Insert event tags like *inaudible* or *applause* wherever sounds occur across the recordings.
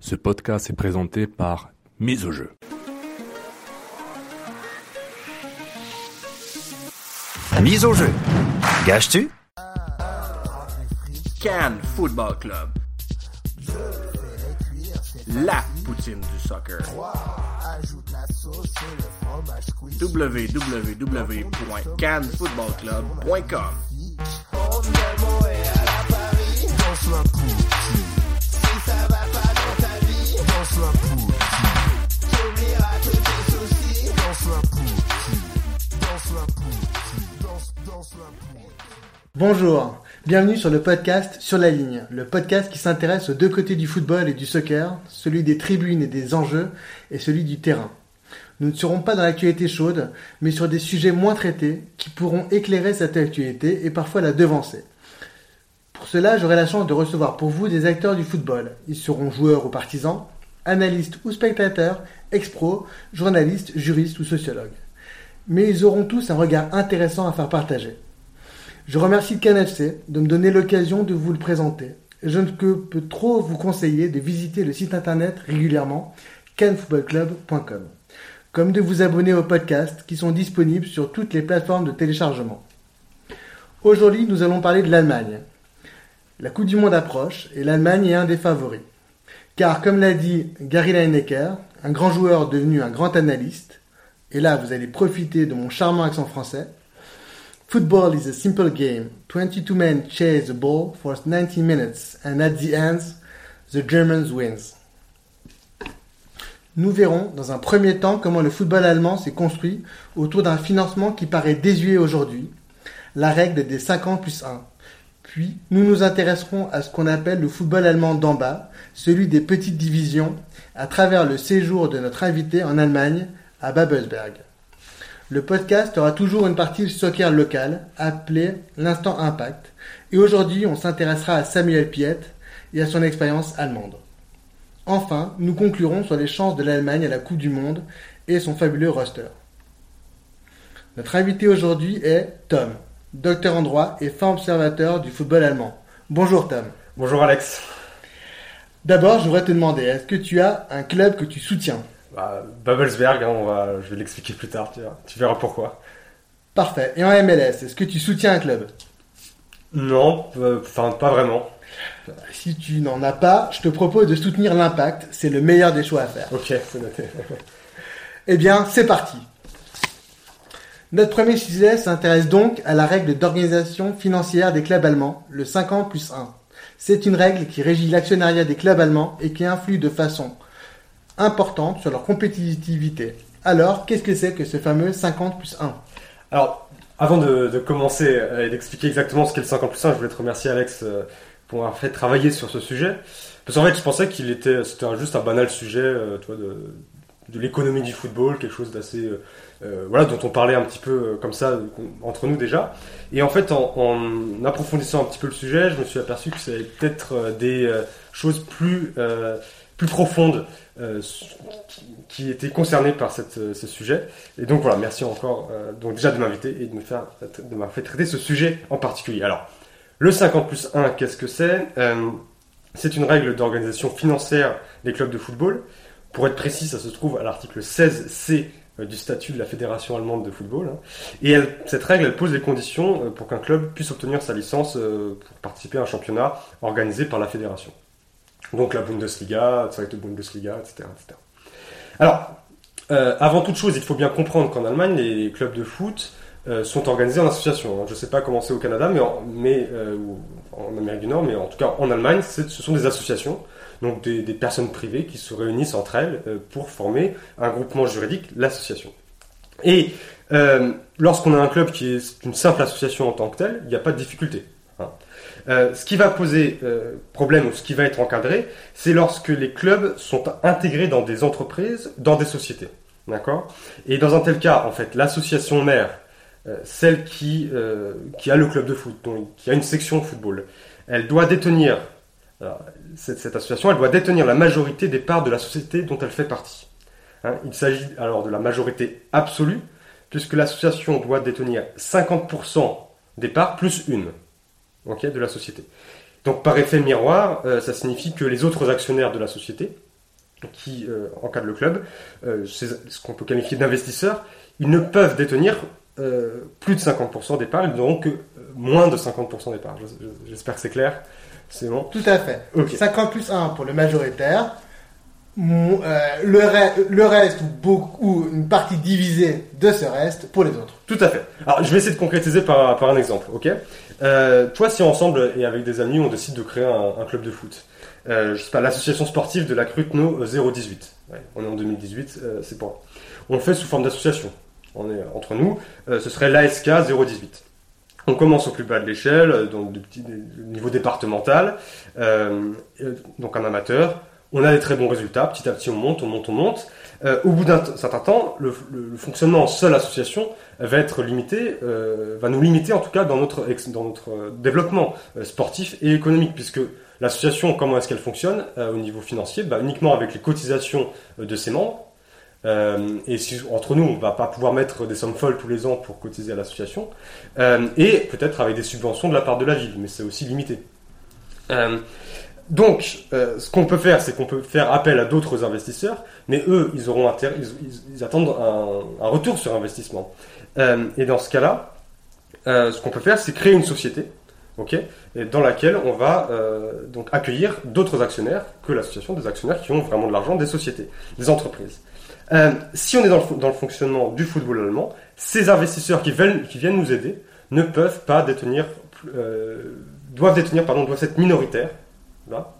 Ce podcast est présenté par Mise au jeu. Mise au jeu. Gâches-tu? Cannes Football Club. La poutine du soccer. www.cannesfootballclub.com Bonjour, bienvenue sur le podcast Sur la ligne, le podcast qui s'intéresse aux deux côtés du football et du soccer, celui des tribunes et des enjeux et celui du terrain. Nous ne serons pas dans l'actualité chaude, mais sur des sujets moins traités qui pourront éclairer cette actualité et parfois la devancer. Pour cela, j'aurai la chance de recevoir pour vous des acteurs du football. Ils seront joueurs ou partisans, analystes ou spectateurs, ex-pros, journalistes, juristes ou sociologues. Mais ils auront tous un regard intéressant à faire partager. Je remercie CanFC de me donner l'occasion de vous le présenter. Je ne peux trop vous conseiller de visiter le site internet régulièrement canfootballclub.com, comme de vous abonner aux podcasts qui sont disponibles sur toutes les plateformes de téléchargement. Aujourd'hui, nous allons parler de l'Allemagne. La Coupe du Monde approche et l'Allemagne est un des favoris. Car, comme l'a dit Gary Lineker, un grand joueur devenu un grand analyste, et là vous allez profiter de mon charmant accent français, Football is a simple game. 22 men chase the ball for 90 minutes and at the end, the Germans wins. Nous verrons dans un premier temps comment le football allemand s'est construit autour d'un financement qui paraît désuet aujourd'hui, la règle des 50 plus 1. Puis, nous nous intéresserons à ce qu'on appelle le football allemand d'en bas, celui des petites divisions, à travers le séjour de notre invité en Allemagne, à Babelsberg. Le podcast aura toujours une partie soccer local, appelée l'instant impact, et aujourd'hui on s'intéressera à Samuel Piet et à son expérience allemande. Enfin, nous conclurons sur les chances de l'Allemagne à la Coupe du Monde et son fabuleux roster. Notre invité aujourd'hui est Tom, docteur en droit et fin observateur du football allemand. Bonjour Tom. Bonjour Alex. D'abord, je voudrais te demander, est-ce que tu as un club que tu soutiens? Bah, Babelsberg, hein, on va, je vais l'expliquer plus tard, tu, tu verras pourquoi. Parfait. Et en MLS, est-ce que tu soutiens un club? Non, enfin pas vraiment. Si tu n'en as pas, je te propose de soutenir l'impact. C'est le meilleur des choix à faire. Ok, c'est noté. *laughs* eh bien, c'est parti. Notre premier sujet s'intéresse donc à la règle d'organisation financière des clubs allemands, le 50 plus 1. C'est une règle qui régit l'actionnariat des clubs allemands et qui influe de façon importante sur leur compétitivité. Alors, qu'est-ce que c'est que ce fameux 50 plus 1 Alors, avant de, commencer et d'expliquer exactement ce qu'est le 50 plus 1, je voulais te remercier Alex pour avoir fait travailler sur ce sujet. Parce qu'en fait, je pensais qu'il était, c'était juste un banal sujet, euh, de l'économie du football, quelque chose d'assez, euh, euh, voilà, dont on parlait un petit peu euh, comme ça entre nous déjà. Et en fait, en, approfondissant un petit peu le sujet, je me suis aperçu que c'était peut-être euh, des euh, choses plus plus profondes qui, étaient concernées par ce sujet. Et donc voilà, merci encore donc déjà de m'inviter et de de m'avoir fait traiter ce sujet en particulier. Alors. Le 50 plus 1, qu'est-ce que c'est? Euh, C'est une règle d'organisation financière des clubs de football. Pour être précis, ça se trouve à l'article 16C du statut de la Fédération allemande de football. Hein. Et cette règle, elle pose les conditions pour qu'un club puisse obtenir sa licence pour participer à un championnat organisé par la fédération. Donc la Bundesliga, Zweite Bundesliga, etc. etc. Alors, euh, avant toute chose, il faut bien comprendre qu'en Allemagne, les clubs de foot euh, sont organisés en association. Je ne sais pas comment c'est au Canada, mais, euh, ou en Amérique du Nord, mais en tout cas en Allemagne, ce sont des associations, donc des, personnes privées qui se réunissent entre elles euh, pour former un groupement juridique, l'association. Et euh, lorsqu'on a un club qui est une simple association en tant que telle, il n'y a pas de difficulté. hein. Euh, ce qui va poser problème ou ce qui va être encadré, c'est lorsque les clubs sont intégrés dans des entreprises, dans des sociétés. D'accord? Et dans un tel cas, en fait, l'association mère, celle qui, qui a le club de foot, donc, qui a une section football, elle doit détenir, cette, association, elle doit détenir la majorité des parts de la société dont elle fait partie. Hein, il s'agit alors de la majorité absolue, puisque l'association doit détenir 50% des parts plus une de la société. Donc par effet miroir, euh, ça signifie que les autres actionnaires de la société, qui euh, encadrent le club, euh, ce qu'on peut qualifier d'investisseurs, ils ne peuvent détenir plus de 50% des parts, ils n'auront que moins de 50% des parts. Je- je- J'espère que c'est clair. C'est bon. Tout à fait. Ok. 50 plus 1 pour le majoritaire. Mon- euh, le, re- le reste ou, beaucoup, ou une partie divisée de ce reste pour les autres. Tout à fait. Alors, je vais essayer de concrétiser par, par un exemple, ok? Euh, Toi, si ensemble et avec des amis, on décide de créer un, un club de foot, euh, je sais pas, l'association sportive de la Cruteno 018. Ouais, on est en 2018, euh, c'est pour. On le fait sous forme d'association. On est entre nous. ce serait l'ASK 018. On commence au plus bas de l'échelle, euh, donc niveau départemental, euh, euh, donc un amateur. On a des très bons résultats. Petit à petit, on monte, on monte, on monte. Au bout d'un certain temps, le, fonctionnement en seule association va être limité, va nous limiter en tout cas dans notre, dans notre développement sportif et économique, puisque l'association, comment est-ce qu'elle fonctionne au niveau financier? Bah, Uniquement avec les cotisations de ses membres. Euh, et si, entre nous, on va pas pouvoir mettre des sommes folles tous les ans pour cotiser à l'association, Euh, et peut-être avec des subventions de la part de la ville, mais c'est aussi limité. Euh, donc, ce qu'on peut faire, c'est qu'on peut faire appel à d'autres investisseurs, mais eux, ils auront ils, attendent un, retour sur investissement. Et dans ce cas-là, ce qu'on peut faire, c'est créer une société, ok, dans laquelle on va donc accueillir d'autres actionnaires que l'association, des actionnaires qui ont vraiment de l'argent, des sociétés, des entreprises. Euh, si on est dans le, fonctionnement du football allemand, ces investisseurs qui viennent, nous aider ne peuvent pas détenir, euh, doivent détenir, pardon, doivent être minoritaires,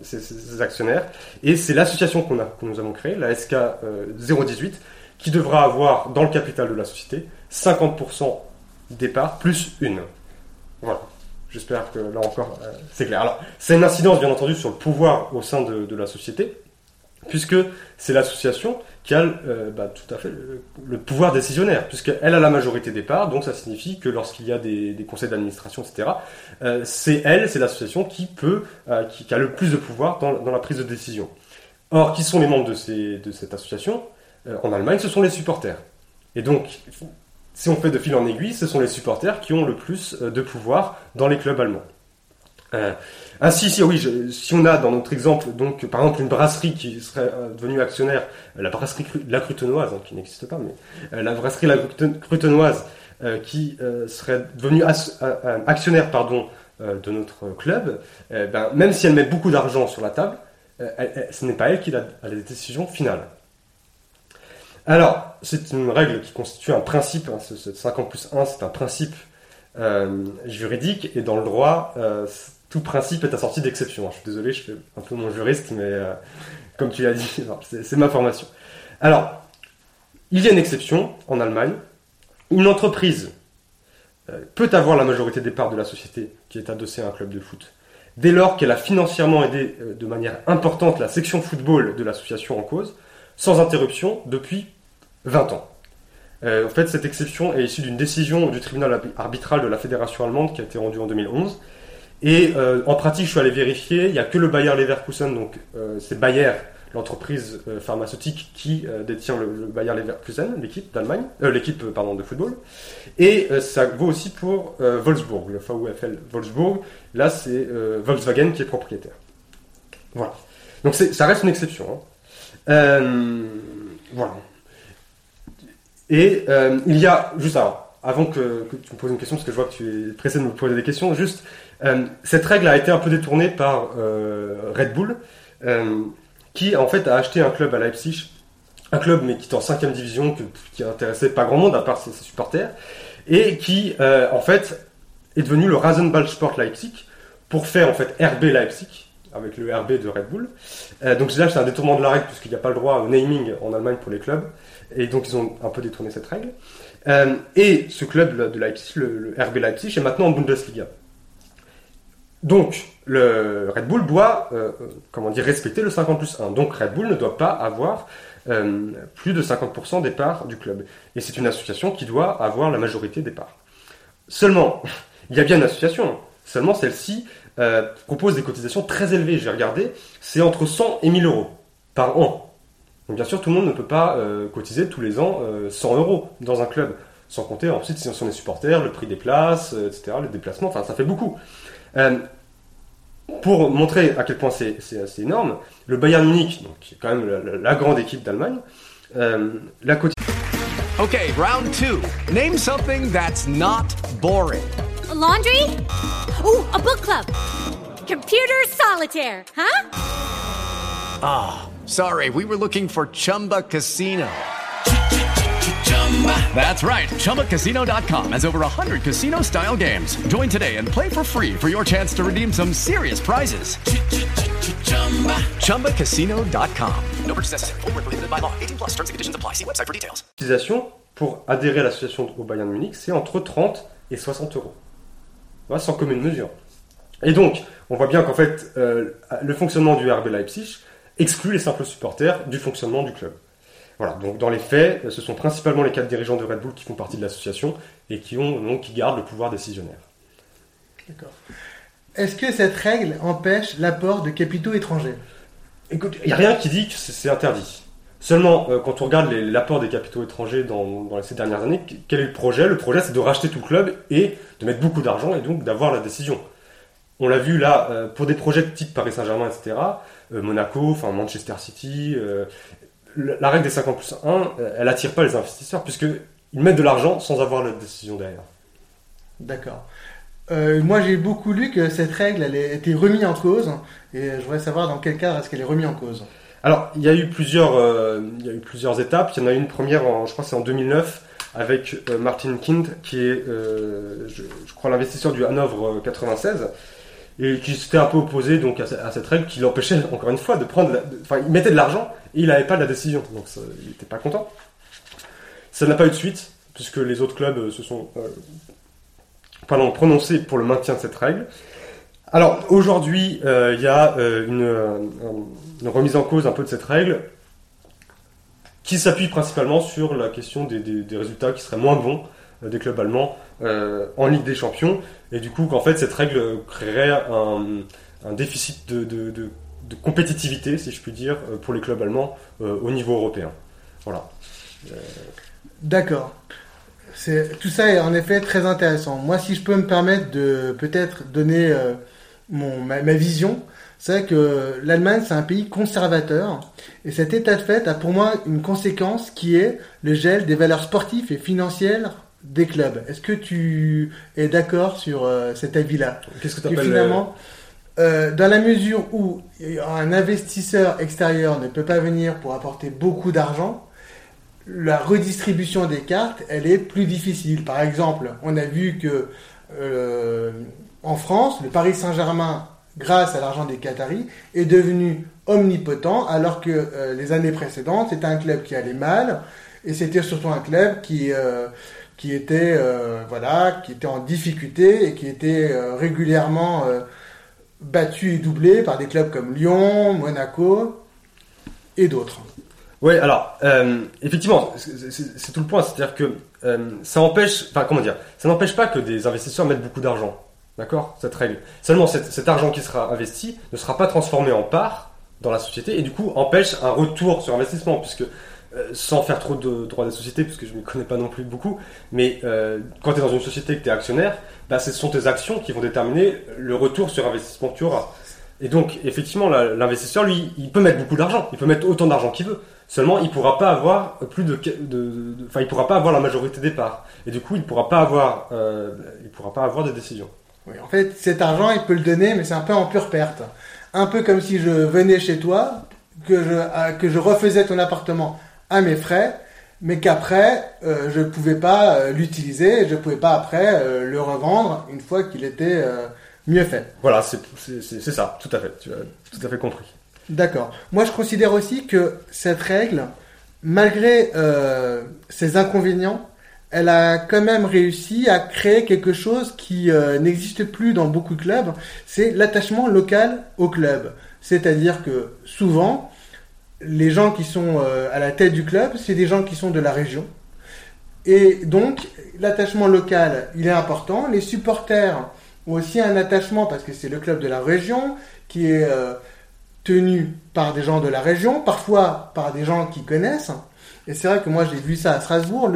ces, actionnaires, et c'est l'association qu'on a, que nous avons créée, la SK euh, 018, qui devra avoir dans le capital de la société 50% départ plus une. Voilà. J'espère que là encore euh, c'est clair. Alors, c'est une incidence bien entendu sur le pouvoir au sein de la société, puisque c'est l'association qui a euh, bah, tout à fait le, pouvoir décisionnaire, puisqu'elle a la majorité des parts, donc ça signifie que lorsqu'il y a des, conseils d'administration, etc., euh, c'est elle, c'est l'association qui peut, euh, qui, qui a le plus de pouvoir dans, dans la prise de décision. Or, qui sont les membres de, ces, de cette association? En Allemagne, ce sont les supporters. Et donc, si on fait de fil en aiguille, ce sont les supporters qui ont le plus de pouvoir dans les clubs allemands. Euh, ainsi, si, oui, je- si on a dans notre exemple, donc, par exemple, une brasserie qui serait euh, devenue actionnaire, euh, la brasserie La Crutenoise, hein, qui n'existe pas, mais la brasserie La Cruten- Crutenoise, qui serait devenue actionnaire pardon, de notre club, ben, même si elle met beaucoup d'argent sur la table, ce n'est pas elle qui a, a les décisions finales. Alors, c'est une règle qui constitue un principe, hein, ce, ce 50 plus 1, c'est un principe juridique, et dans le droit, tout principe est assorti d'exceptions. Je suis désolé, je fais un peu mon juriste, mais euh, comme tu l'as dit, *laughs* c'est ma formation. Alors, il y a une exception en Allemagne. Une entreprise euh, peut avoir la majorité des parts de la société qui est adossée à un club de foot, dès lors qu'elle a financièrement aidé euh, de manière importante la section football de l'association en cause, sans interruption depuis 20 ans. En fait, cette exception est issue d'une décision du tribunal arbi- arbitral de la fédération allemande qui a été rendue en 2011. Et euh, en pratique, je suis allé vérifier, il n'y a que le Bayer Leverkusen, donc euh, c'est Bayer, l'entreprise euh, pharmaceutique qui euh, détient le, Bayer Leverkusen, l'équipe d'Allemagne, euh, l'équipe pardon de football. Et ça vaut aussi pour Wolfsburg, le VfL Wolfsburg. Là, c'est Volkswagen qui est propriétaire. Voilà. Donc ça reste une exception. hein. Voilà. Et il y a, juste alors, avant que, tu me poses une question, parce que je vois que tu es pressé de me poser des questions, juste, euh, cette règle a été un peu détournée par euh, Red Bull, euh, qui en fait a acheté un club à Leipzig, un club mais qui est en 5 division, qui intéressait pas grand monde à part ses, supporters, et qui en fait est devenu le Rasenballsport Leipzig pour faire en fait RB Leipzig avec le RB de Red Bull. Euh, donc là c'est un détournement de la règle puisqu'il n'y a pas le droit au naming en Allemagne pour les clubs et donc ils ont un peu détourné cette règle. Euh, et ce club de Leipzig, le, RB Leipzig, est maintenant en Bundesliga. Donc, le Red Bull doit, euh, euh, comment dire, respecter le 50 plus 1. Donc, Red Bull ne doit pas avoir plus de 50% des parts du club. Et c'est une association qui doit avoir la majorité des parts. Seulement, il y a bien une association, seulement celle-ci propose des cotisations très élevées. J'ai regardé, c'est entre 100 et 1000 euros par an. Donc, bien sûr, tout le monde ne peut pas euh, cotiser tous les ans euh, 100 euros dans un club. Sans compter ensuite si on sont des supporters, le prix des places, euh, etc., les déplacements, enfin ça fait beaucoup. Euh, pour montrer à quel point c'est assez énorme, le Bayern Munich, donc, qui est quand même la, la- la grande équipe d'Allemagne, euh, la cotisation Okay, round two. Name something that's not boring. A laundry? Ooh, a book club. Computer solitaire, huh? Sorry, we were looking for Chumba Casino. That's right. ChumbaCasino.com has over 100 casino style games. Join today and play for free for your chance to redeem some serious prizes. ChumbaCasino.com. No purchase necessary. Prohibited by law. 18 plus terms and conditions apply. See website for details. pour adhérer à l'association au Bayern Munich, c'est entre 30 et 60 euros. Voilà, sans commune mesure. Et donc, on voit bien qu'en fait, euh, le fonctionnement du RB Leipzig exclut les simples supporters du fonctionnement du club. Voilà, donc dans les faits, ce sont principalement les quatre dirigeants de Red Bull qui font partie de l'association et qui, ont, donc, qui gardent le pouvoir décisionnaire. D'accord. Est-ce que cette règle empêche l'apport de capitaux étrangers? Écoute, il n'y a rien qui dit que c'est interdit. Seulement, euh, quand on regarde l'apport des capitaux étrangers dans, dans ces dernières années, quel est le projet? Le projet, c'est de racheter tout le club et de mettre beaucoup d'argent et donc d'avoir la décision. On l'a vu là, euh, pour des projets de type Paris Saint-Germain, etc., Monaco, enfin Manchester City, euh, la règle des 50 plus 1, euh, elle attire pas les investisseurs puisqu'ils mettent de l'argent sans avoir la décision derrière. D'accord. Euh, moi, j'ai beaucoup lu que cette règle elle a été remise en cause, et je voudrais savoir dans quel cadre est-ce qu'elle est remise en cause. Alors, il y a eu plusieurs, euh, il y a eu plusieurs étapes. Il y en a une première, en, je crois, c'est en 2009, avec euh, Martin Kind, qui est, euh, je, je crois, l'investisseur du Hanovre euh, 96, et qui s'était un peu opposé donc à, ce- à cette règle qui l'empêchait, encore une fois, de prendre, enfin, il mettait de l'argent et il n'avait pas de la décision, donc il n'était pas content. Ça n'a pas eu de suite, puisque les autres clubs euh, se sont, euh, pardon, prononcés pour le maintien de cette règle. Alors aujourd'hui, euh, il y a euh, une, remise en cause un peu de cette règle qui s'appuie principalement sur la question des, résultats qui seraient moins bons des clubs allemands euh, en Ligue des Champions et du coup qu'en fait cette règle créerait un, déficit de, compétitivité, si je puis dire, euh, pour les clubs allemands euh, au niveau européen. Voilà. D'accord. C'est tout ça est en effet très intéressant. Moi, si je peux me permettre de peut-être donner euh, mon ma, ma vision, c'est vrai que l'Allemagne c'est un pays conservateur et cet état de fait a pour moi une conséquence qui est le gel des valeurs sportives et financières des clubs. Est-ce que tu es d'accord sur euh, cet avis-là? Qu'est-ce que tu appelles finalement, euh, dans la mesure où un investisseur extérieur ne peut pas venir pour apporter beaucoup d'argent, la redistribution des cartes, elle est plus difficile. Par exemple, on a vu que euh, en France, le Paris Saint-Germain, grâce à l'argent des Qataris, est devenu omnipotent, alors que euh, les années précédentes, c'était un club qui allait mal, et c'était surtout un club qui euh, qui était euh, voilà, qui était en difficulté et qui était euh, régulièrement euh, battu et doublé par des clubs comme Lyon, Monaco et d'autres. Oui, alors, euh, effectivement, c'est- tout le point, c'est-à-dire que euh, ça empêche, enfin, comment dire, ça n'empêche pas que des investisseurs mettent beaucoup d'argent, d'accord, cette règle. Seulement, cet, cet argent qui sera investi ne sera pas transformé en part dans la société et du coup empêche un retour sur investissement, puisque euh, sans faire trop de droits des sociétés, puisque je ne connais pas non plus beaucoup, mais euh, quand tu es dans une société que tu es actionnaire, bah, ce sont tes actions qui vont déterminer le retour sur investissement que tu auras. Et donc, effectivement, l'investisseur, lui, il peut mettre beaucoup d'argent, il peut mettre autant d'argent qu'il veut. Seulement, il pourra pas avoir plus de, enfin, il pourra pas avoir la majorité des parts. Et du coup, il pourra pas avoir, euh, il pourra pas avoir de décision. Oui, en fait, cet argent, il peut le donner, mais c'est un peu en pure perte. Un peu comme si je venais chez toi, que je, que je refaisais ton appartement à mes frais, mais qu'après, euh, je ne pouvais pas euh, l'utiliser, je ne pouvais pas après euh, le revendre une fois qu'il était euh, mieux fait. Voilà, c'est c'est- c'est- c'est ça, tout à fait. Tu as tout à fait compris. D'accord. Moi, je considère aussi que cette règle, malgré euh, ses inconvénients, elle a quand même réussi à créer quelque chose qui euh, n'existe plus dans beaucoup de clubs, c'est l'attachement local au club. C'est-à-dire que souvent, les gens qui sont euh, à la tête du club, c'est des gens qui sont de la région. Et donc, l'attachement local, il est important. Les supporters ont aussi un attachement parce que c'est le club de la région qui est euh, tenu par des gens de la région, parfois par des gens qui connaissent. Et c'est vrai que moi j'ai vu ça à Strasbourg,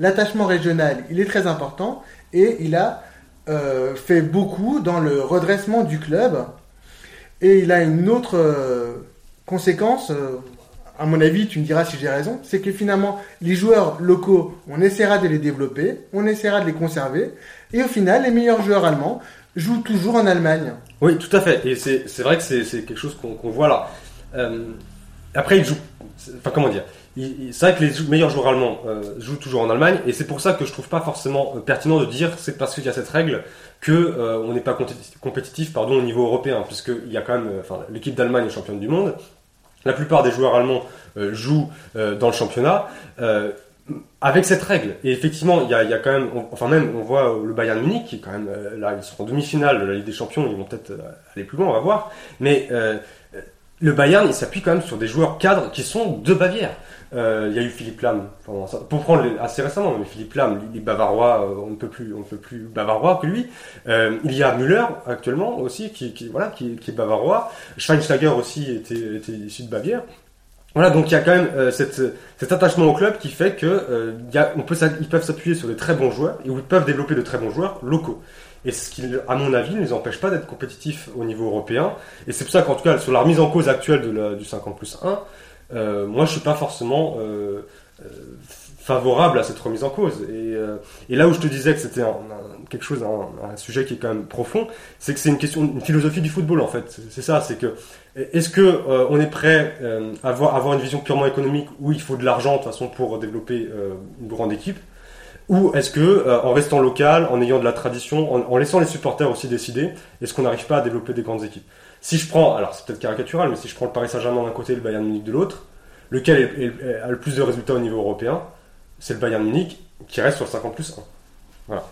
l'attachement régional, il est très important et il a euh, fait beaucoup dans le redressement du club. Et il a une autre conséquence, euh, à mon avis, tu me diras si j'ai raison, c'est que finalement, les joueurs locaux, on essaiera de les développer, on essaiera de les conserver, et au final, les meilleurs joueurs allemands jouent toujours en Allemagne. Oui, tout à fait. Et c'est vrai que c'est quelque chose qu'on voit là. Euh, après, ils jouent. Enfin, comment dire Il- il- C'est vrai que les meilleurs joueurs allemands euh, jouent toujours en Allemagne, et c'est pour ça que je trouve pas forcément pertinent de dire c'est parce qu'il y a cette règle que on n'est pas compétitif, pardon, au niveau européen, puisqu'il y a quand même, enfin, l'équipe d'Allemagne est championne du monde. La plupart des joueurs allemands euh, jouent euh, dans le championnat. euh, avec cette règle, et effectivement, il y a, quand même, enfin même, on voit le Bayern Munich qui est quand même là, ils seront en demi-finale de la Ligue des Champions, ils vont peut-être aller plus loin, on va voir. Mais le Bayern, il s'appuie quand même sur des joueurs cadres qui sont de Bavière. Euh, il y a eu Philippe Lam, pour prendre assez récemment, mais Philippe Lam, il est bavarois, euh, on ne peut plus, on peut plus bavarois que lui. Euh, il y a Müller actuellement aussi, qui, voilà, qui, est bavarois. Schweinsteiger aussi était, était issu de Bavière. Voilà, donc il y a quand même cet attachement au club qui fait que peut, ils peuvent s'appuyer sur des très bons joueurs et où ils peuvent développer de très bons joueurs locaux. Et ce qui, à mon avis, ne les empêche pas d'être compétitifs au niveau européen. Et c'est pour ça qu'en tout cas, sur la remise en cause actuelle du 50 plus 1, euh, moi je suis pas forcément euh, euh, favorable à cette remise en cause. Et, euh, et là où je te disais que c'était quelque chose, un, un sujet qui est quand même profond, c'est que c'est une question, une philosophie du football en fait. C'est- ça, c'est que est-ce que euh, on est prêt euh, à avoir, avoir une vision purement économique où il faut de l'argent de toute façon pour développer euh, une grande équipe? Ou est-ce que, euh, en restant local, en ayant de la tradition, en, en laissant les supporters aussi décider, est-ce qu'on n'arrive pas à développer des grandes équipes? Si je prends, alors c'est peut-être caricatural, mais si je prends le Paris Saint-Germain d'un côté et le Bayern Munich de l'autre, lequel a le plus de résultats au niveau européen? C'est le Bayern Munich qui reste sur le 50 plus 1. Voilà.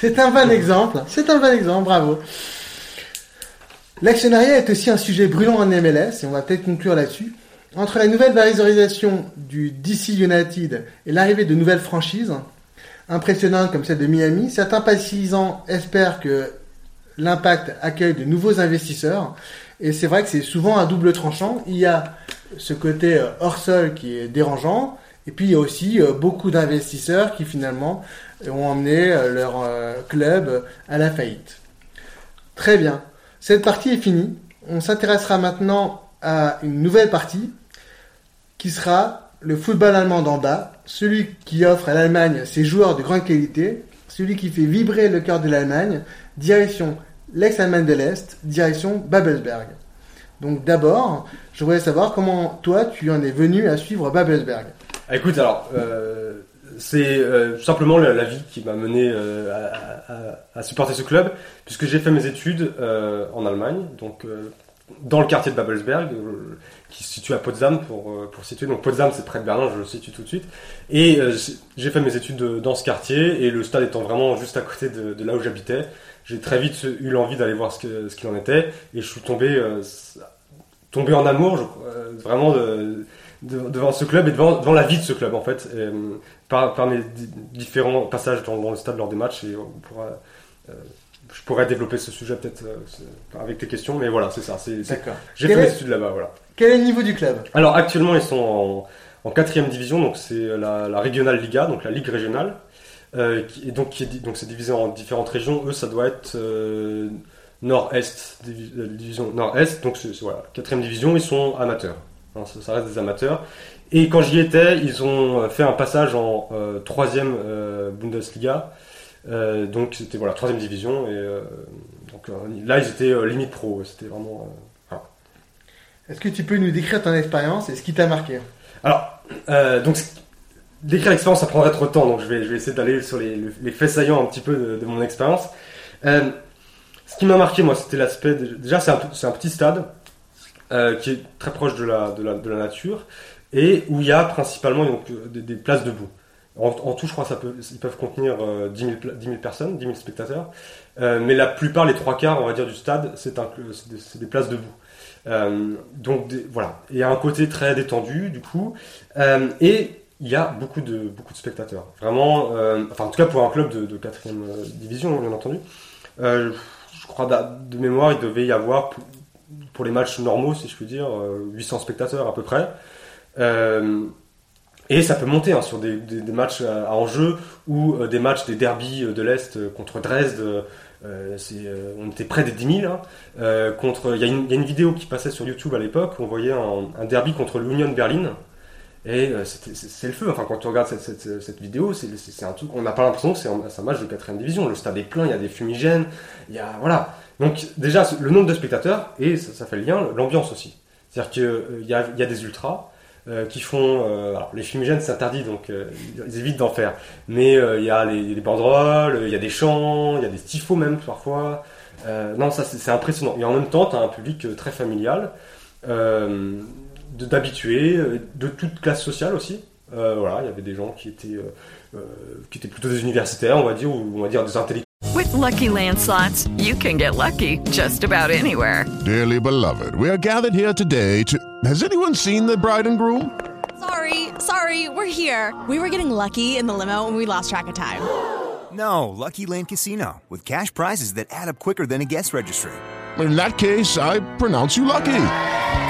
C'est un bon exemple, c'est un bon exemple, bravo. L'actionnariat est aussi un sujet brûlant en MLS, et on va peut-être conclure là-dessus. Entre la nouvelle valorisation du DC United et l'arrivée de nouvelles franchises, impressionnantes comme celle de Miami, certains partisans espèrent que l'impact accueille de nouveaux investisseurs. Et c'est vrai que c'est souvent un double tranchant. Il y a ce côté euh, hors sol qui est dérangeant, et puis il y a aussi euh, beaucoup d'investisseurs qui finalement ont emmené euh, leur club à la faillite. Très bien. Cette partie est finie. On s'intéressera maintenant à une nouvelle partie qui sera le football allemand d'en bas, celui qui offre à l'Allemagne ses joueurs de grande qualité, celui qui fait vibrer le cœur de l'Allemagne, direction l'ex-Allemagne de l'Est, direction Babelsberg. Donc d'abord, je voudrais savoir comment toi tu en es venu à suivre Babelsberg. Ah, Écoute, alors, euh, c'est euh, simplement la, vie qui m'a mené euh, à, supporter ce club, puisque j'ai fait mes études en Allemagne, donc dans le quartier de Babelsberg, qui se situe à Potsdam pour, pour situer. Donc Potsdam, c'est près de Berlin, je le situe tout de suite. Et j'ai- fait mes études de- dans ce quartier, et le stade étant vraiment juste à côté de là où j'habitais, j'ai très vite eu l'envie d'aller voir ce que- ce qu'il en était, et je suis tombé, euh, tombé en amour, je euh, vraiment de, de- devant ce club et devant, devant la vie de ce club en fait, et, euh, par, par mes di- différents passages dans, dans le stade lors des matchs. Et on pourra, je pourrais développer ce sujet peut-être euh, avec tes questions, mais voilà, c'est ça. D'accord. J'ai fait mes études là-bas, voilà. Quel est le niveau du club? Alors actuellement, ils sont en, en quatrième division, donc c'est la, la Regional Liga, donc la ligue régionale, et donc qui est donc c'est divisé en différentes régions. Eux, ça doit être euh, nord-est, euh, division nord-est. Donc c'est voilà, quatrième division, ils sont amateurs. Hein, ça, ça reste des amateurs. Et quand j'y étais, ils ont euh, fait un passage en euh, troisième euh, Bundesliga. Euh, donc c'était voilà troisième division et euh, donc euh, là ils étaient euh, limite pro. C'était vraiment euh, voilà. Est-ce que tu peux nous décrire ton expérience et ce qui t'a marqué? Alors, euh, donc, décrire l'expérience, ça prendrait trop de temps, donc je vais, essayer d'aller sur les, les faits saillants un petit peu de, mon expérience. Euh, ce qui m'a marqué, moi, c'était l'aspect. déjà, c'est un, petit stade euh, qui est très proche de la, nature et où il y a principalement donc, euh, des, places debout. En, tout, je crois, ça peut, ils peuvent contenir euh, 10, 000, pla- 10 000 personnes, 10 000 spectateurs. Euh, mais la plupart, les trois quarts, on va dire, du stade, c'est des, places debout. Euh, donc voilà, il y a un côté très détendu du coup, Euh, et il y a beaucoup de beaucoup de spectateurs. Vraiment, euh, enfin en tout cas pour un club de, de 4 division, bien entendu. Euh, je crois de mémoire, il devait y avoir pour, les matchs normaux, si je puis dire, euh, 800 spectateurs à peu près. Euh, et ça peut monter hein, sur des, matchs à, enjeu ou euh, des matchs des derbies euh, de l'Est euh, contre Dresde. euh, euh, on était près des 10 000. hein. Euh, contre, il y, a une- il y a une vidéo qui passait sur YouTube à l'époque où on voyait un, un derby contre l'Union Berlin. Et euh, c'est le feu. Enfin, quand tu regardes cette, cette, cette vidéo, c'est un truc. On n'a pas l'impression que c'est un, match de 4 division. Le stade est plein, il y a des fumigènes, il y a voilà. Donc déjà le nombre de spectateurs et ça, ça fait le lien, l'ambiance aussi. C'est-à-dire qu'il y a, y a des ultras euh, qui font. euh, alors, les fumigènes c'est interdit donc euh, ils évitent d'en faire. Mais euh, il y a les, les banderoles, il y a des chants, il y a des tifos même parfois. Euh, non, ça c'est impressionnant. Et en même temps, tu as un public euh, très familial, euh, d'habitués, euh, de toute classe sociale aussi. Euh, voilà, il y avait des gens qui étaient, euh, euh, qui étaient plutôt des universitaires, on va dire, ou on va dire des intellectuels. With Lucky Land slots, you can get lucky just about anywhere. Dearly beloved, we are gathered here today to. Has anyone seen the bride and groom? Sorry, sorry, we're here. We were getting lucky in the limo and we lost track of time. No, Lucky Land Casino, with cash prizes that add up quicker than a guest registry. In that case, I pronounce you lucky.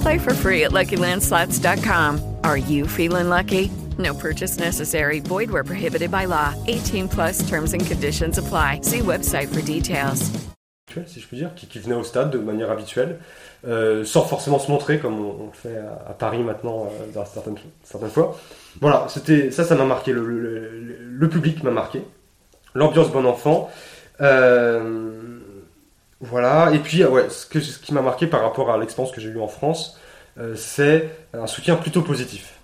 Play for free at LuckyLandSlots.com. Are you feeling lucky? No purchase necessary. Void where prohibited by law. 18 plus terms and conditions apply. See website for details. si je puis dire, qui, qui venaient au stade de manière habituelle, euh, sans forcément se montrer comme on, on le fait à, à Paris maintenant euh, dans certaines, certaines fois. Voilà, c'était ça, ça m'a marqué. Le, le- le- le public m'a marqué. L'ambiance bon enfant. Euh, voilà. Et puis, ah ouais, ce, que, ce qui m'a marqué par rapport à l'expérience que j'ai eue en France, euh, c'est un soutien plutôt positif.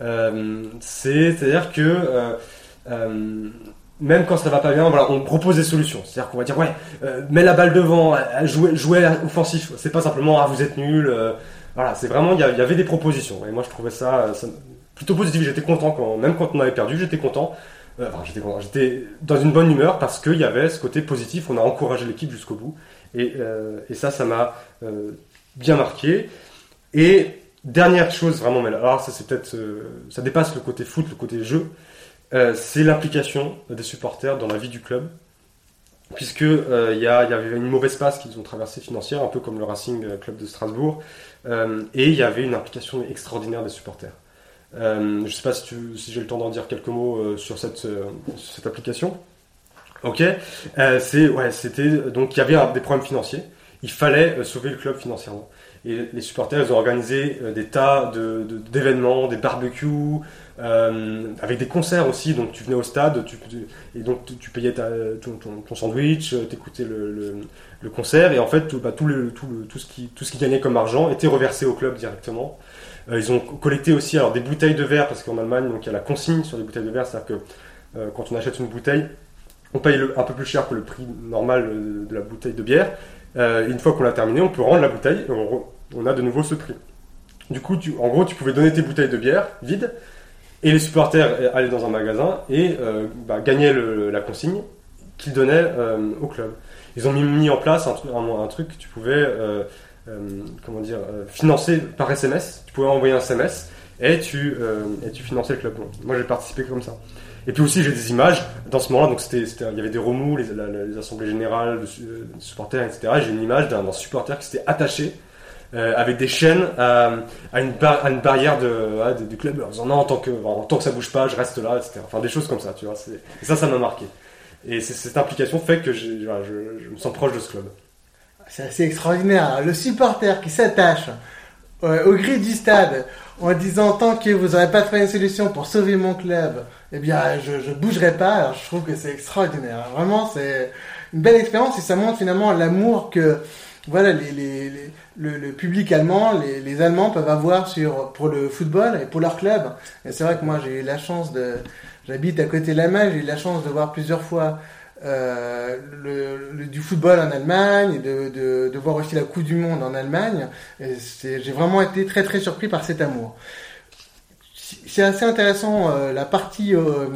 Euh, c'est- C'est-à-dire que euh, même quand ça va pas bien, voilà, on propose des solutions. C'est-à-dire qu'on va dire ouais, mets la balle devant, jouez, jouez offensif. C'est pas simplement ah vous êtes nul. voilà, c'est vraiment il y, avait des propositions. Et moi je trouvais ça, plutôt positif. J'étais content quand même quand on avait perdu, j'étais content. Enfin. J'étais dans une bonne humeur parce qu'il y avait ce côté positif. On a encouragé l'équipe jusqu'au bout. Et, euh, et ça, ça m'a euh, bien marqué. Et dernière chose vraiment, mais alors ça c'est peut-être, euh, ça dépasse le côté foot, le côté jeu. C'est l'implication des supporters dans la vie du club. Puisque il y, avait une mauvaise passe qu'ils ont traversée financière, un peu comme le Racing Club de Strasbourg, et il y avait une implication extraordinaire des supporters. Je ne sais pas si, j'ai le temps d'en dire quelques mots sur cette application. Ok, Euh, c'est ouais, c'était donc il y avait des problèmes financiers. Il fallait euh, sauver le club financièrement. Et les supporters, ils ont organisé euh, des tas d'événements, des barbecues, avec des concerts aussi. Donc tu venais au stade, tu, et donc tu, payais ton, sandwich, t'écoutais le, le, concert, et en fait tout, bah, tout, le, tout, ce qui tout ce qui gagnait comme argent était reversé au club directement. Ils ont collecté aussi alors des bouteilles de verre parce qu'en Allemagne il y a la consigne sur les bouteilles de verre, c'est-à-dire que quand on achète une bouteille, on paye un peu plus cher que le prix normal euh, de la bouteille de bière. Euh, une fois qu'on l'a terminé, on peut rendre la bouteille et on, a de nouveau ce prix. Du coup, tu, en gros, tu pouvais donner tes bouteilles de bière vides et les supporters euh, allaient dans un magasin et bah, gagnaient la consigne qu'ils donnaient au club. Ils ont mis, en place un, truc- que tu pouvais financer par SMS. Tu pouvais envoyer un SMS et tu, finançais le club. Moi, j'ai participé comme ça. Et puis aussi, j'ai des images. Dans ce moment-là, donc il y avait des remous, les, assemblées générales de, de supporters, etc. Et j'ai une image d'un, supporter qui s'était attaché euh, avec des chaînes à, une, barrière du club en disant non, tant, que, tant que ça bouge pas, je reste là, etc. Enfin, des choses comme ça, tu vois. et ça, ça m'a marqué. Et cette implication fait que je me sens proche de ce club. C'est assez extraordinaire. Le supporter qui s'attache euh, au gris du stade en disant tant que vous n'aurez pas trouvé une solution pour sauver mon club, eh bien je je bougerai pas. Alors je trouve que c'est extraordinaire. Vraiment c'est une belle expérience et ça montre finalement l'amour que voilà les, les, les- le, le public allemand, les, les Allemands peuvent avoir sur pour le football et pour leur club. Et c'est vrai que moi j'ai eu la chance de j'habite à côté de l'Allemagne, j'ai eu la chance de voir plusieurs fois euh, du football en Allemagne de, de, voir aussi la Coupe du Monde en Allemagne. J'ai vraiment été très très surpris par cet amour. C'est assez intéressant euh, la partie euh,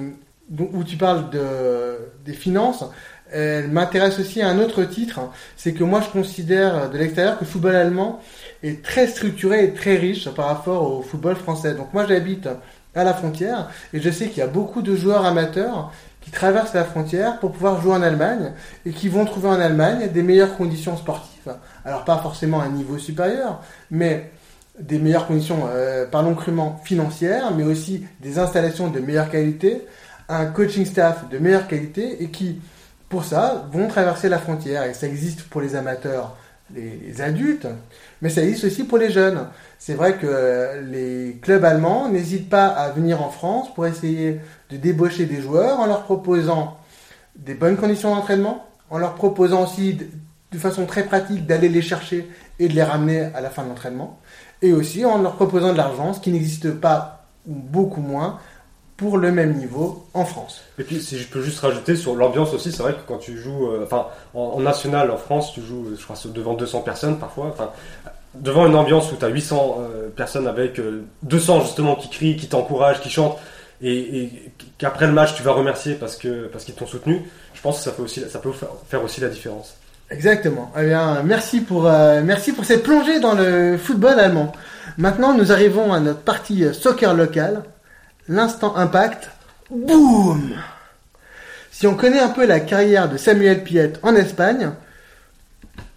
où tu parles de, des finances. Elle m'intéresse aussi à un autre titre, c'est que moi je considère de l'extérieur que le football allemand est très structuré et très riche par rapport au football français. Donc moi j'habite à la frontière et je sais qu'il y a beaucoup de joueurs amateurs traversent la frontière pour pouvoir jouer en Allemagne et qui vont trouver en Allemagne des meilleures conditions sportives. Alors pas forcément un niveau supérieur, mais des meilleures conditions, euh, parlons crûment, financières, mais aussi des installations de meilleure qualité, un coaching staff de meilleure qualité et qui, pour ça, vont traverser la frontière. Et ça existe pour les amateurs, les, les adultes, mais ça existe aussi pour les jeunes. C'est vrai que euh, les clubs allemands n'hésitent pas à venir en France pour essayer de débaucher des joueurs en leur proposant des bonnes conditions d'entraînement, en leur proposant aussi de, façon très pratique d'aller les chercher et de les ramener à la fin de l'entraînement, et aussi en leur proposant de l'argent, ce qui n'existe pas ou beaucoup moins pour le même niveau en France. Et puis, si je peux juste rajouter sur l'ambiance aussi, c'est vrai que quand tu joues, euh, enfin, en, national en France, tu joues, je crois, devant 200 personnes parfois, enfin, devant une ambiance où tu as 800 euh, personnes avec euh, 200 justement qui crient, qui t'encouragent, qui chantent, et, et qu'après le match tu vas remercier parce que parce qu'ils t'ont soutenu. Je pense que ça peut aussi, ça peut faire, aussi la différence. Exactement. Eh bien, merci pour, euh, merci pour cette plongée dans le football allemand. Maintenant, nous arrivons à notre partie euh, soccer local. L'instant impact. Boum Si on connaît un peu la carrière de Samuel Piet en Espagne,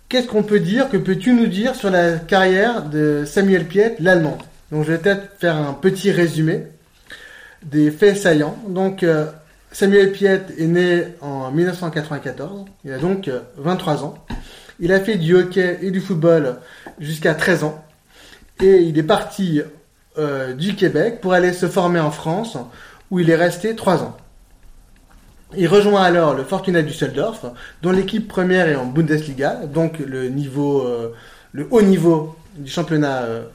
qu'est-ce qu'on peut dire Que peux-tu nous dire sur la carrière de Samuel Piet, l'allemand? Donc, je vais peut-être faire un petit résumé des faits saillants. Donc, euh, Samuel Piet est né en 1994. Il a donc euh, 23 ans. Il a fait du hockey et du football jusqu'à 13 ans. Et il est parti euh, du Québec pour aller se former en France, où il est resté 3 ans. Il rejoint alors le Fortuna Düsseldorf, dont l'équipe première est en Bundesliga, donc le niveau, euh, le haut niveau du championnat euh,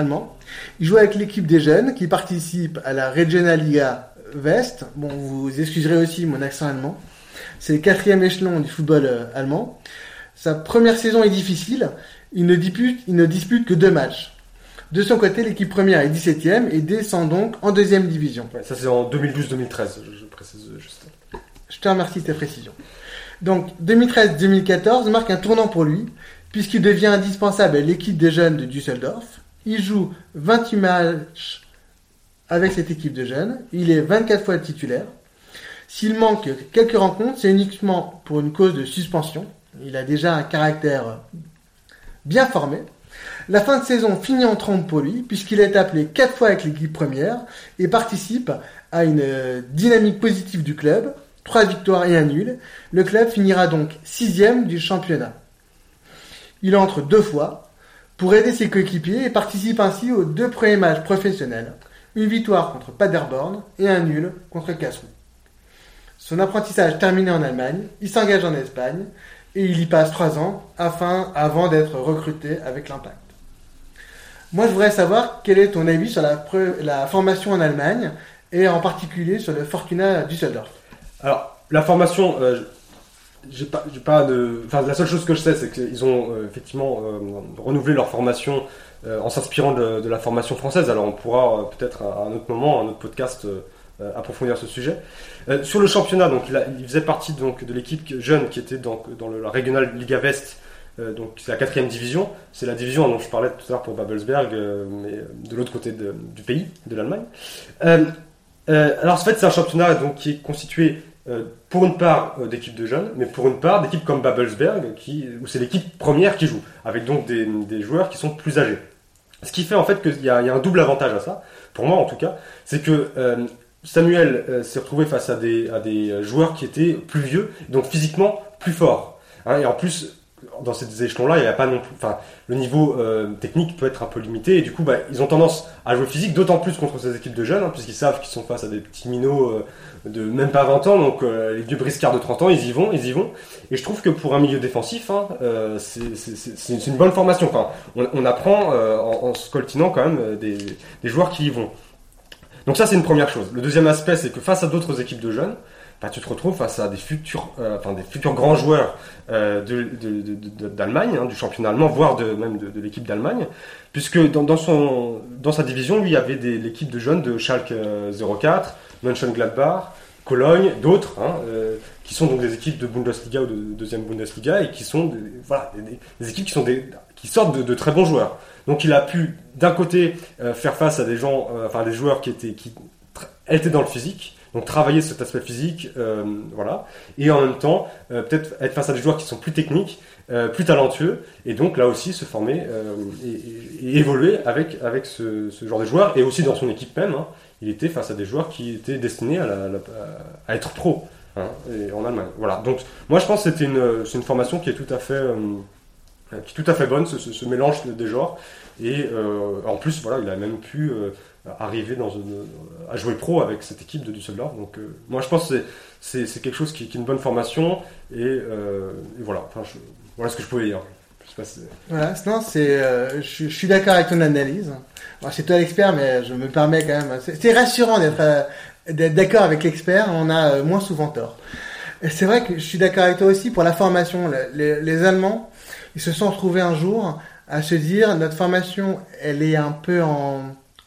allemand. Il joue avec l'équipe des jeunes qui participe à la Regionalliga West. Bon, vous excuserez aussi mon accent allemand. C'est le quatrième échelon du football euh, allemand. Sa première saison est difficile. Il ne dispute, il ne dispute que deux matchs. De son côté, l'équipe première est 17ème et descend donc en deuxième division. Ouais, ça c'est en 2012-2013, je, je précise juste. Je te remercie de tes précisions. Donc 2013-2014 marque un tournant pour lui, puisqu'il devient indispensable à l'équipe des jeunes de Düsseldorf. Il joue 28 matchs avec cette équipe de jeunes. Il est 24 fois titulaire. S'il manque quelques rencontres, c'est uniquement pour une cause de suspension. Il a déjà un caractère bien formé. La fin de saison finit en trompe pour lui, puisqu'il est appelé 4 fois avec l'équipe première et participe à une dynamique positive du club. 3 victoires et un nul. Le club finira donc sixième du championnat. Il entre deux fois pour aider ses coéquipiers et participe ainsi aux deux premiers matchs professionnels. Une victoire contre Paderborn et un nul contre Cassou. Son apprentissage terminé en Allemagne, il s'engage en Espagne et il y passe trois ans afin, avant d'être recruté avec l'Impact. Moi, je voudrais savoir quel est ton avis sur la formation en Allemagne et en particulier sur le Fortuna Düsseldorf. Alors, la formation, euh, j'ai pas, pas de. Enfin, la seule chose que je sais, c'est qu'ils ont euh, effectivement euh, renouvelé leur formation euh, en s'inspirant de, de la formation française. Alors, on pourra euh, peut-être à un autre moment, un autre podcast, euh, euh, approfondir ce sujet. Sur le championnat, donc, il, a- il faisait partie donc de l'équipe jeune qui était dans, dans la régionale Liga euh, donc, c'est la quatrième division. C'est la division dont je parlais tout à l'heure pour Babelsberg, mais de l'autre côté de- du pays, de l'Allemagne. Alors, en fait, c'est un championnat donc, qui est constitué pour une part euh, d'équipes de jeunes, mais pour une part d'équipes comme Babelsberg, où c'est l'équipe première qui joue, avec donc des, joueurs qui sont plus âgés. Ce qui fait en fait qu'il y, a un double avantage à ça, pour moi en tout cas, c'est que euh, Samuel euh, s'est retrouvé face à des, à des joueurs qui étaient plus vieux, donc physiquement plus forts. Hein, et en plus, dans ces échelons-là, il n'y a pas non plus. Enfin, le niveau euh, technique peut être un peu limité et du coup, bah, ils ont tendance à jouer physique, d'autant plus contre ces équipes de jeunes, hein, puisqu'ils savent qu'ils sont face à des petits minots euh, de même pas 20 ans, donc euh, les vieux briscards de 30 ans, ils y vont, ils y vont. Et je trouve que pour un milieu défensif, hein, c'est- une bonne formation. Enfin, on, apprend en, en scoltinant quand même des joueurs qui y vont. Donc ça, c'est une première chose. Le deuxième aspect, c'est que face à d'autres équipes de jeunes, bah, tu te retrouves face à des futurs, euh, enfin des futurs grands joueurs euh, d'Allemagne, hein, du championnat allemand, voire de, même de, l'équipe d'Allemagne, puisque dans, son, dans sa division, lui, il y avait l'équipe de jeunes de Schalke euh, 04, Mönchengladbach, Cologne, d'autres, hein, euh, qui sont donc des équipes de Bundesliga ou de deuxième Bundesliga et qui sont des, voilà, des, équipes qui, sont des, qui sortent de, très bons joueurs. Donc il a pu d'un côté euh, faire face à des gens, euh, enfin des joueurs qui étaient qui étaient dans le physique, donc travailler cet aspect physique, euh, voilà, et en même temps euh, peut-être être face à des joueurs qui sont plus techniques, euh, plus talentueux, et donc là aussi se former et, évoluer avec ce, genre de joueurs, et aussi dans son équipe même, hein, il était face à des joueurs qui étaient destinés à, être pro. hein, en Allemagne. Voilà. Donc, moi, je pense que c'était une, formation qui est tout à fait, bonne, ce, mélange des genres. Et en plus, voilà, il a même pu arriver dans une- à jouer pro avec cette équipe de Düsseldorf. Donc, euh, moi, je pense que c'est, quelque chose qui, est une bonne formation. Et, euh, voilà. Enfin, je- voilà ce que je pouvais dire. Je sais pas si- Voilà, non, c'est, euh, je, suis d'accord avec ton analyse. C'est toi l'expert, mais je me permets quand même. C'est, rassurant d'être, euh, d'être d'accord avec l'expert. On a euh, moins souvent tort. C'est vrai que je suis d'accord avec toi aussi pour la formation. Le- Les, les Allemands, ils se sont retrouvés un jour à se dire notre formation, elle est un peu en,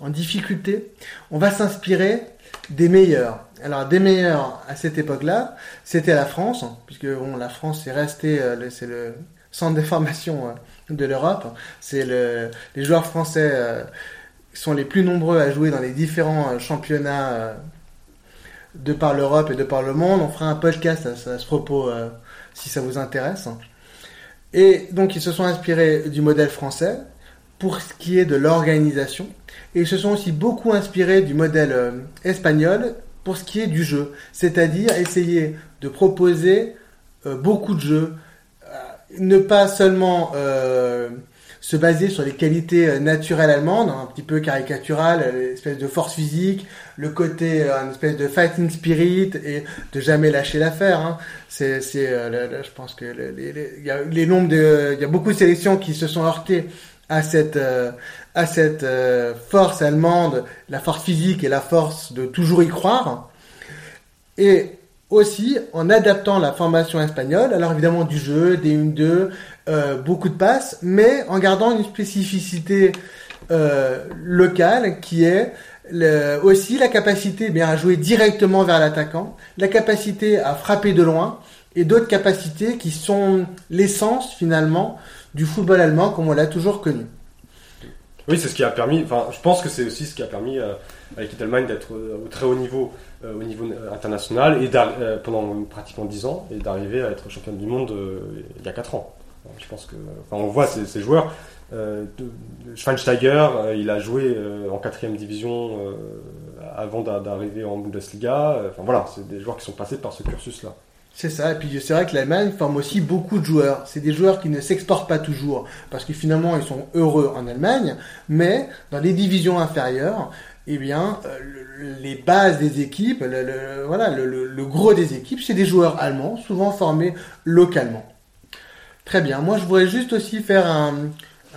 en difficulté. On va s'inspirer des meilleurs. Alors des meilleurs à cette époque-là, c'était la France, puisque la France est restée, euh, c'est le centre de formation euh, de l'Europe. C'est le, les joueurs français euh, sont les plus nombreux à jouer dans les différents euh, championnats de par l'Europe et de par le monde. On fera un podcast à, ce- propos si ça vous intéresse. Et donc ils se sont inspirés du modèle français pour ce qui est de l'organisation. Et ils se sont aussi beaucoup inspirés du modèle euh, espagnol pour ce qui est du jeu. C'est-à-dire essayer de proposer euh, beaucoup de jeux, euh, ne pas seulement se baser sur les qualités naturelles allemandes, un petit peu caricaturales, l'espèce de force physique, le côté, une espèce de fighting spirit et de jamais lâcher l'affaire. Hein. C'est, c'est, je pense que le- les, les- les de, il y a beaucoup de sélections qui se sont heurtées à cette, euh, à cette euh, force allemande, la force physique et la force de toujours y croire. Et aussi en adaptant la formation espagnole, alors évidemment du jeu, des 1-2, euh, beaucoup de passes, mais en gardant une spécificité euh, locale qui est le- aussi la capacité eh bien, à jouer directement vers l'attaquant, la capacité à frapper de loin et d'autres capacités qui sont l'essence finalement du football allemand comme on l'a toujours connu. Oui, c'est ce qui a permis. Enfin, je pense que c'est aussi ce qui a permis euh, à l'équipe d'Allemagne d'être euh, au très haut niveau, euh, au niveau international, et pendant pratiquement 10 ans, et d'arriver à être championne du monde il y a 4 ans. Je pense que, enfin, on voit ces, joueurs. Schweinsteiger, il a joué en quatrième division avant d'a- d'arriver en Bundesliga. Enfin voilà, c'est des joueurs qui sont passés par ce cursus-là. C'est ça, et puis c'est vrai que l'Allemagne forme aussi beaucoup de joueurs. C'est des joueurs qui ne s'exportent pas toujours, parce que finalement ils sont heureux en Allemagne, mais dans les divisions inférieures, eh bien, euh, le- les bases des équipes, le, voilà, le, gros des équipes, c'est des joueurs allemands, souvent formés localement. Très bien. Moi, je voudrais juste aussi faire un,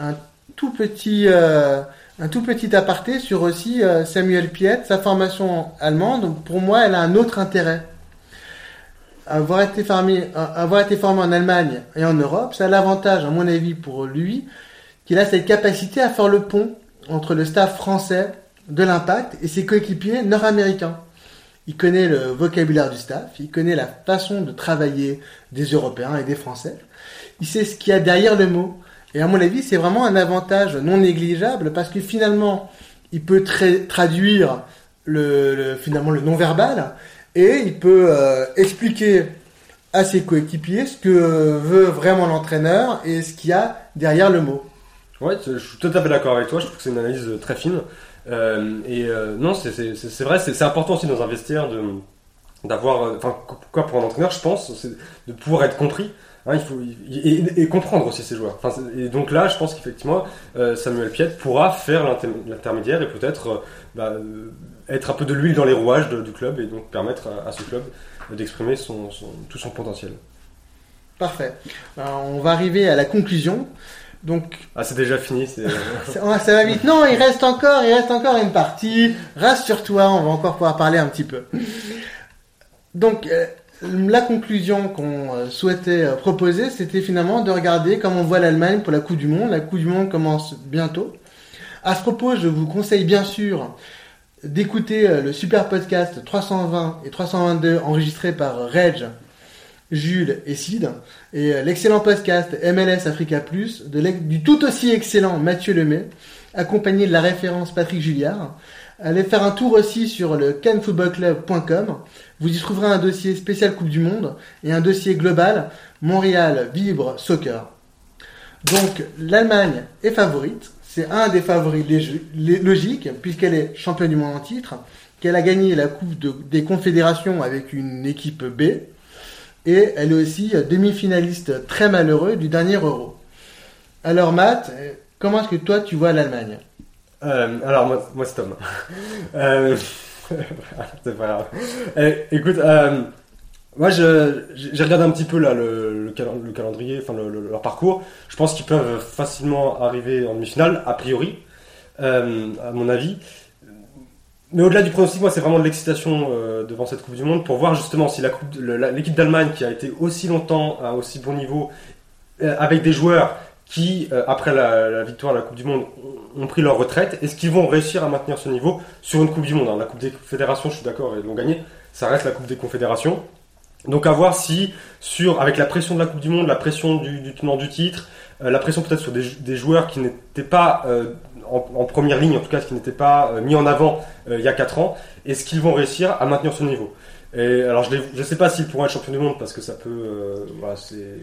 un tout petit, euh, tout petit aparté sur aussi euh, Samuel Piet, sa formation allemande. Pour moi, elle a un autre intérêt avoir été formé, avoir été formé en Allemagne et en Europe, ça a l'avantage, à mon avis, pour lui, qu'il a cette capacité à faire le pont entre le staff français de l'impact et ses coéquipiers nord-américains. Il connaît le vocabulaire du staff, il connaît la façon de travailler des Européens et des Français. Il sait ce qu'il y a derrière le mot. Et à mon avis, c'est vraiment un avantage non négligeable parce que finalement, il peut tra- traduire le, le- finalement le non-verbal et il peut euh, expliquer à ses coéquipiers ce que veut vraiment l'entraîneur et ce qu'il y a derrière le mot. Ouais, je suis tout à fait d'accord avec toi. Je trouve que c'est une analyse euh, très fine. Euh, et non, c'est- vrai, c'est important aussi dans un vestiaire d'avoir, enfin, quoi pour un entraîneur, je pense, c'est de pouvoir être compris Hein, il faut et, comprendre aussi ces joueurs. Et donc là, je pense qu'effectivement, Samuel Piet pourra faire l'inter- l'intermédiaire et peut-être bah, être un peu de l'huile dans les rouages de- du club et donc permettre à, à ce club d'exprimer son, son- tout son potentiel. Parfait. Alors, on va arriver à la conclusion. Donc, Ah, c'est déjà fini. c'est- *laughs* ça, ouais, ça va vite. Non, il reste encore, il reste encore une partie. Rassure-toi, on va encore pouvoir parler un petit peu. Donc, euh, la conclusion qu'on euh, souhaitait euh, proposer, c'était finalement de regarder comment on voit l'Allemagne pour la Coupe du Monde. La Coupe du Monde commence bientôt. À ce propos, je vous conseille bien sûr d'écouter euh, le super podcast 320 et 322 enregistrés par Reg, Jules et Sid, et euh, l'excellent podcast MLS Africa Plus du tout aussi excellent Mathieu Lemay, accompagné de la référence Patrick Julliard. Allez faire un tour aussi sur le canfootballclub.com. Vous y trouverez un dossier spécial Coupe du Monde et un dossier global Montréal Vibre Soccer. Donc l'Allemagne est favorite. C'est un des favoris logiques puisqu'elle est championne du monde en titre, qu'elle a gagné la Coupe de- des Confédérations avec une équipe B et elle est aussi demi-finaliste très malheureux du dernier Euro. Alors Matt, comment est-ce que toi tu vois l'Allemagne? Euh, alors, moi, c'est Tom. *laughs* Euh, *laughs* c'est pas grave. Eh, écoute, euh, moi, je- j'ai regardé un petit peu là, le, le, calen- le calendrier, enfin le- le- leur parcours. Je pense qu'ils peuvent facilement arriver en demi-finale, a priori, euh, à mon avis. Mais au-delà du pronostic, moi, c'est vraiment de l'excitation euh, devant cette Coupe du Monde pour voir justement si l'équipe d'Allemagne, qui a été aussi longtemps à aussi bon niveau, euh, avec des joueurs qui, après la, victoire de la Coupe du Monde, ont- pris leur retraite, est-ce qu'ils vont réussir à maintenir ce niveau sur une Coupe du Monde? La Coupe des Confédérations, je suis d'accord, ils l'ont gagné, ça reste la Coupe des Confédérations. Donc à voir si, sur, avec la pression de la Coupe du Monde, la pression du, du tenant du titre, euh, la pression peut-être sur des, des joueurs qui n'étaient pas euh, en, en première ligne, en tout cas qui n'étaient pas euh, mis en avant il y a 4 ans, est-ce qu'ils vont réussir à maintenir ce niveau? Et alors je ne sais pas s'ils pourront être champions du monde parce que ça peut, voilà, c'est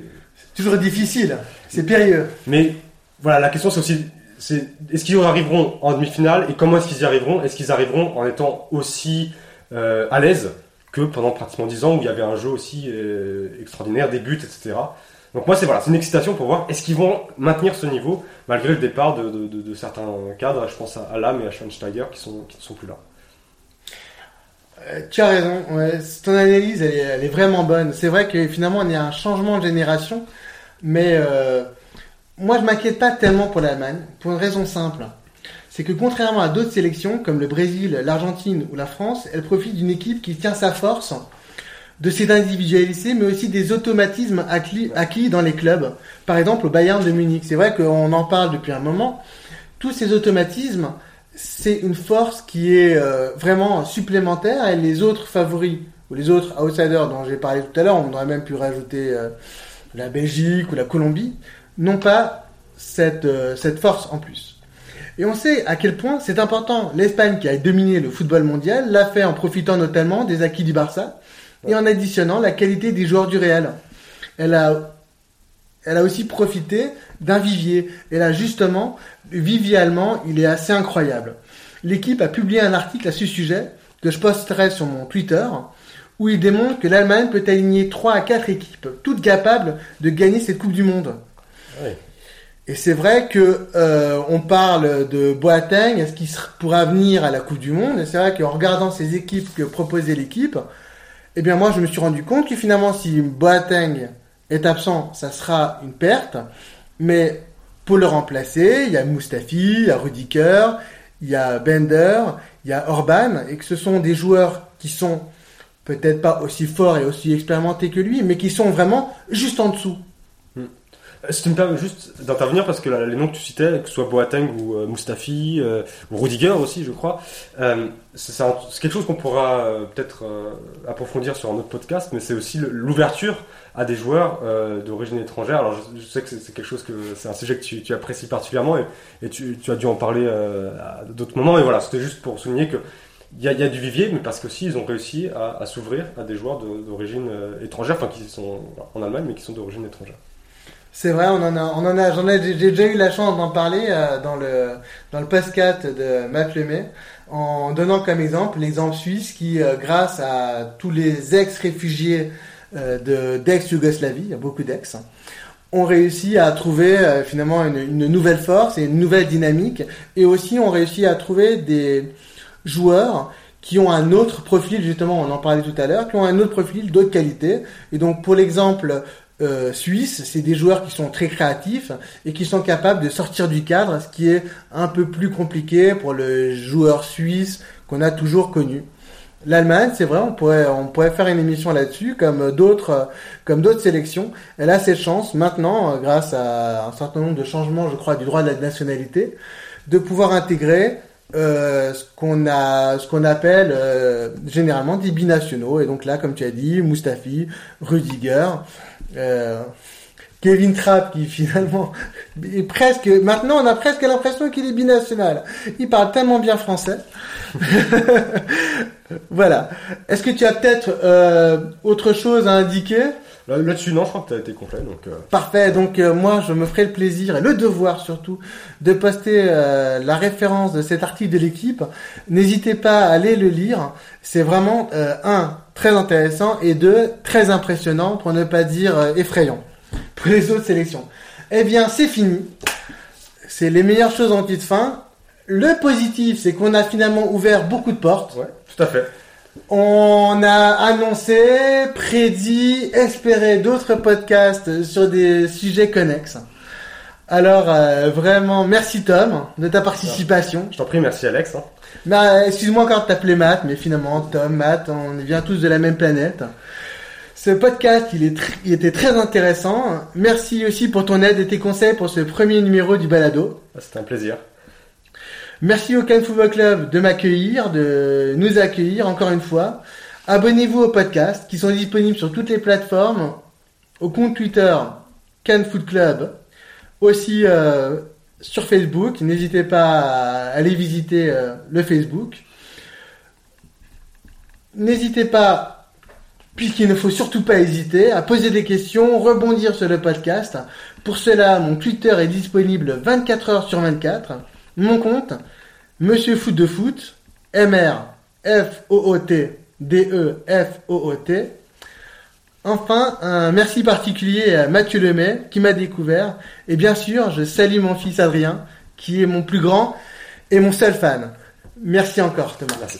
Toujours difficile, c'est périlleux. mais voilà, la question c'est aussi, c'est est-ce qu'ils y arriveront en demi-finale et comment est-ce qu'ils y arriveront? Est-ce qu'ils arriveront en étant aussi euh, à l'aise? Que pendant pratiquement 10 ans où il y avait un jeu aussi euh, extraordinaire, des buts, etc. Donc moi c'est voilà, c'est une excitation pour voir est-ce qu'ils vont maintenir ce niveau malgré le départ de, certains cadres. Je pense à Alam et à Schweinsteiger qui ne sont plus là. Euh, tu as raison, ouais, ton analyse elle est, elle est vraiment bonne. C'est vrai que finalement il y a un changement de génération, mais euh, moi je m'inquiète pas tellement pour l'Allemagne, pour une raison simple. C'est que contrairement à d'autres sélections comme le Brésil, l'Argentine ou la France, elle profite d'une équipe qui tient sa force de ses individualités, mais aussi des automatismes acquis, dans les clubs. Par exemple au Bayern de Munich. C'est vrai qu'on en parle depuis un moment. Tous ces automatismes, c'est une force qui est euh, vraiment supplémentaire et les autres favoris ou les autres outsiders dont j'ai parlé tout à l'heure, on aurait même pu rajouter euh, la Belgique ou la Colombie, n'ont pas cette, euh, cette force en plus. Et on sait à quel point c'est important. L'Espagne qui a dominé le football mondial l'a fait en profitant notamment des acquis du Barça et en additionnant la qualité des joueurs du Real. Elle a, elle a aussi profité d'un vivier. Et là, justement, le vivier allemand, il est assez incroyable. L'équipe a publié un article à ce sujet que je posterai sur mon Twitter où il démontre que l'Allemagne peut aligner 3 à 4 équipes, toutes capables de gagner cette Coupe du Monde. Et c'est vrai que euh, on parle de Boateng, est-ce qu'il pourra venir à la Coupe du Monde? Et c'est vrai qu'en regardant ces équipes que proposait l'équipe, eh bien moi je me suis rendu compte que finalement si Boateng est absent, ça sera une perte. Mais pour le remplacer, il y a Mustafi, il y a Rudiker, il y a Bender, il y a Orban, et que ce sont des joueurs qui sont peut-être pas aussi forts et aussi expérimentés que lui, mais qui sont vraiment juste en dessous. Euh, Si tu me permets juste d'intervenir, parce que les noms que tu citais, que ce soit Boateng ou euh, Mustafi, euh, ou Rudiger aussi, je crois, euh, c'est quelque chose qu'on pourra peut-être approfondir sur un autre podcast, mais c'est aussi l'ouverture à des joueurs d'origine étrangère. Alors je, sais que c'est quelque chose que c'est un sujet que tu, apprécies particulièrement et, tu, as dû en parler à d'autres moments. Et voilà, c'était juste pour souligner que il y, a, du vivier, mais parce qu'aussi ils ont réussi à, s'ouvrir à des joueurs d'origine étrangère, enfin qui sont en Allemagne, mais qui sont d'origine étrangère. C'est vrai, on en a, on en a, j'en ai, j'ai déjà eu la chance d'en parler euh, dans le dans le podcast de Matt Lemay, en donnant comme exemple l'exemple suisse qui, euh, grâce à tous les ex-réfugiés euh, de d'ex-Yougoslavie, il y a beaucoup d'ex, ont réussi à trouver finalement une, une nouvelle force et une nouvelle dynamique, et aussi ont réussi à trouver des joueurs qui ont un autre profil, justement, on en parlait tout à l'heure, qui ont un autre profil, d'autres qualités. Et donc, pour l'exemple euh, suisse, c'est des joueurs qui sont très créatifs et qui sont capables de sortir du cadre, ce qui est un peu plus compliqué pour le joueur suisse qu'on a toujours connu. L'Allemagne, c'est vrai, on pourrait, faire une émission là-dessus, comme d'autres, comme d'autres sélections. Elle a cette chance maintenant, grâce à un certain nombre de changements, je crois, du droit de la nationalité, de pouvoir intégrer euh, ce qu'on a, ce qu'on appelle euh, généralement des binationaux. Et donc là, comme tu as dit, Mustafi, Rudiger, euh, Kevin Trapp qui finalement *laughs* est presque. Maintenant, on a presque l'impression qu'il est binational. Il parle tellement bien français. *laughs* voilà. Est-ce que tu as peut-être euh, autre chose à indiquer? Là- Là-dessus, non, je crois que tu as été complet. Donc, euh, Parfait. Donc euh, moi, je me ferai le plaisir et le devoir surtout de poster euh, la référence de cet article de l'équipe. N'hésitez pas à aller le lire. C'est vraiment euh, un très intéressant et deux très impressionnant pour ne pas dire euh, effrayant *laughs* pour les autres sélections. Eh bien, c'est fini. C'est les meilleures choses en petite fin. Le positif, c'est qu'on a finalement ouvert beaucoup de portes. ouais, tout à fait. On a annoncé, prédit, espéré d'autres podcasts sur des sujets connexes. Alors euh, vraiment, merci Tom de ta participation. Je t'en prie, merci Alex. hein. Bah, excuse-moi encore de t'appeler Matt, mais finalement Tom, Matt, on vient tous de la même planète. Ce podcast, il, est tr- il était très intéressant. Merci aussi pour ton aide et tes conseils pour ce premier numéro du balado. Ah, C'était un plaisir. Merci au Cannes Football Club de m'accueillir, de nous accueillir encore une fois. Abonnez-vous au podcast qui sont disponibles sur toutes les plateformes, au compte Twitter Cannes Foot Club, aussi euh, sur Facebook. N'hésitez pas à aller visiter euh, le Facebook. N'hésitez pas, puisqu'il ne faut surtout pas hésiter, à poser des questions, rebondir sur le podcast. Pour cela, mon Twitter est disponible 24 heures sur 24. Mon compte, Monsieur Foot de Foot, MR, F-O-O-T, D-E-F-O-O-T. Enfin, un merci particulier à Mathieu Lemay, qui m'a découvert. Et bien sûr, je salue mon fils Adrien, qui est mon plus grand et mon seul fan. Merci encore, Thomas.